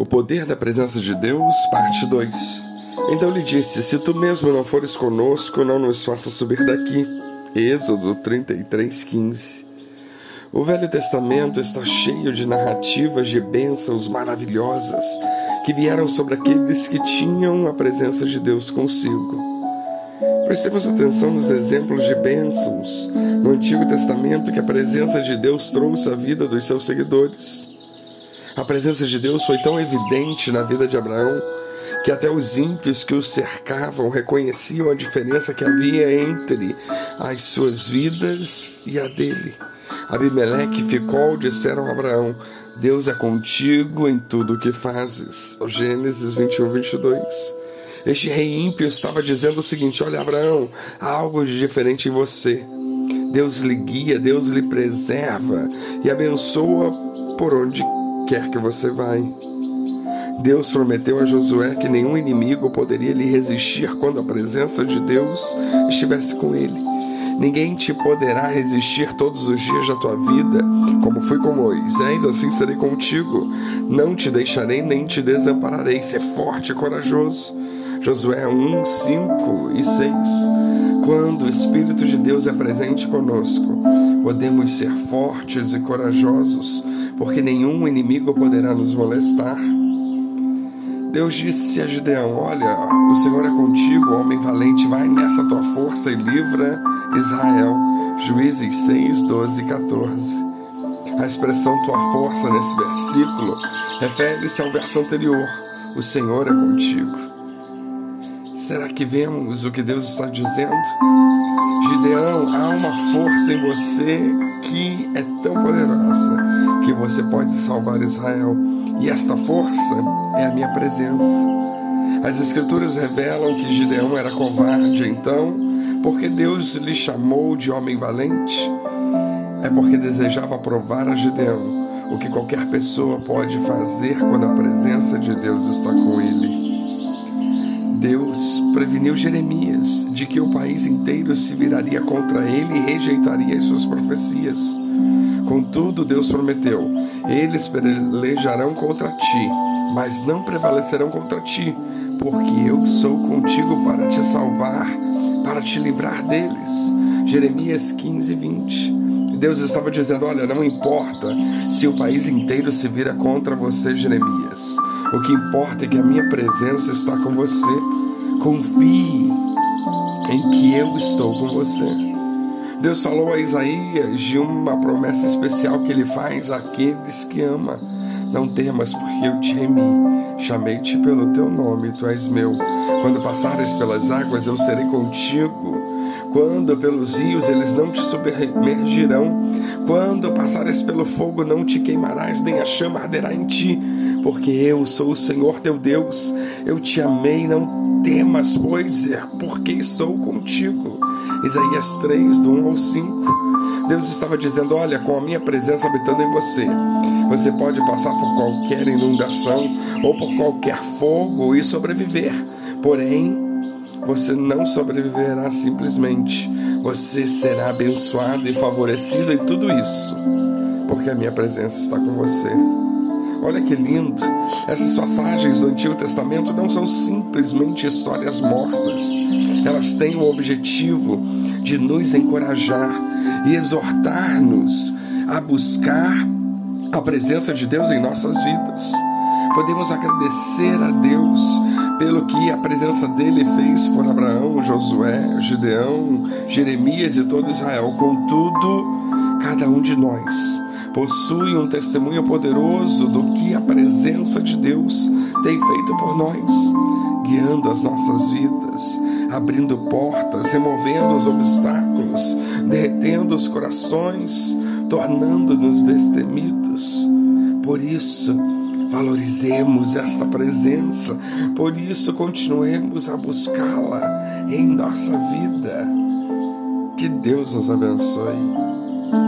O poder da presença de Deus, parte 2. Então lhe disse: Se tu mesmo não fores conosco, não nos faça subir daqui. Êxodo 33, 15. O Velho Testamento está cheio de narrativas de bênçãos maravilhosas que vieram sobre aqueles que tinham a presença de Deus consigo. Prestemos atenção nos exemplos de bênçãos no Antigo Testamento que a presença de Deus trouxe à vida dos seus seguidores. A presença de Deus foi tão evidente na vida de Abraão que até os ímpios que o cercavam reconheciam a diferença que havia entre as suas vidas e a dele. Abimeleque Ficol disseram a Abraão: Deus é contigo em tudo o que fazes. Gênesis 21, 22. Este rei ímpio estava dizendo o seguinte: Olha, Abraão, há algo de diferente em você. Deus lhe guia, Deus lhe preserva e abençoa por onde quer que você vai. Deus prometeu a Josué que nenhum inimigo poderia lhe resistir quando a presença de Deus estivesse com ele. Ninguém te poderá resistir todos os dias da tua vida. Como fui com Moisés, assim serei contigo. Não te deixarei nem te desampararei. Ser forte e corajoso. Josué 1, 5 e 6. Quando o Espírito de Deus é presente conosco, podemos ser fortes e corajosos porque nenhum inimigo poderá nos molestar. Deus disse a Gideão: Olha, o Senhor é contigo, homem valente, vai nessa tua força e livra Israel. Juízes 6, 12 e 14. A expressão tua força nesse versículo refere-se ao verso anterior: O Senhor é contigo. Será que vemos o que Deus está dizendo? Gideão, há uma força em você que é tão poderosa que você pode salvar Israel. E esta força é a minha presença. As Escrituras revelam que Gideão era covarde, então, porque Deus lhe chamou de homem valente? É porque desejava provar a Gideão o que qualquer pessoa pode fazer quando a presença de Deus está com ele. Deus preveniu Jeremias de que o país inteiro se viraria contra ele e rejeitaria as suas profecias. Contudo, Deus prometeu: Eles pelejarão contra ti, mas não prevalecerão contra ti, porque eu sou contigo para te salvar, para te livrar deles. Jeremias 15, 20. Deus estava dizendo: Olha, não importa se o país inteiro se vira contra você, Jeremias. O que importa é que a minha presença está com você. Confie em que eu estou com você. Deus falou a Isaías de uma promessa especial que ele faz àqueles que ama. Não temas, porque eu te remi. Chamei-te pelo teu nome, tu és meu. Quando passares pelas águas, eu serei contigo. Quando pelos rios, eles não te submergirão. Quando passares pelo fogo, não te queimarás, nem a chama arderá em ti. Porque eu sou o Senhor teu Deus. Eu te amei, não temas, pois é porque sou contigo. Isaías 3, do 1 ao 5. Deus estava dizendo: Olha, com a minha presença habitando em você, você pode passar por qualquer inundação ou por qualquer fogo e sobreviver. Porém, você não sobreviverá simplesmente. Você será abençoado e favorecido em tudo isso, porque a minha presença está com você. Olha que lindo! Essas passagens do Antigo Testamento não são simplesmente histórias mortas. Elas têm o objetivo de nos encorajar e exortar-nos a buscar a presença de Deus em nossas vidas. Podemos agradecer a Deus pelo que a presença dele fez por Abraão, Josué, Gideão, Jeremias e todo Israel. Contudo, cada um de nós possui um testemunho poderoso do que a presença de Deus tem feito por nós, guiando as nossas vidas, abrindo portas, removendo os obstáculos, derretendo os corações, tornando-nos destemidos. Por isso, valorizemos esta presença, por isso continuemos a buscá-la em nossa vida. Que Deus nos abençoe.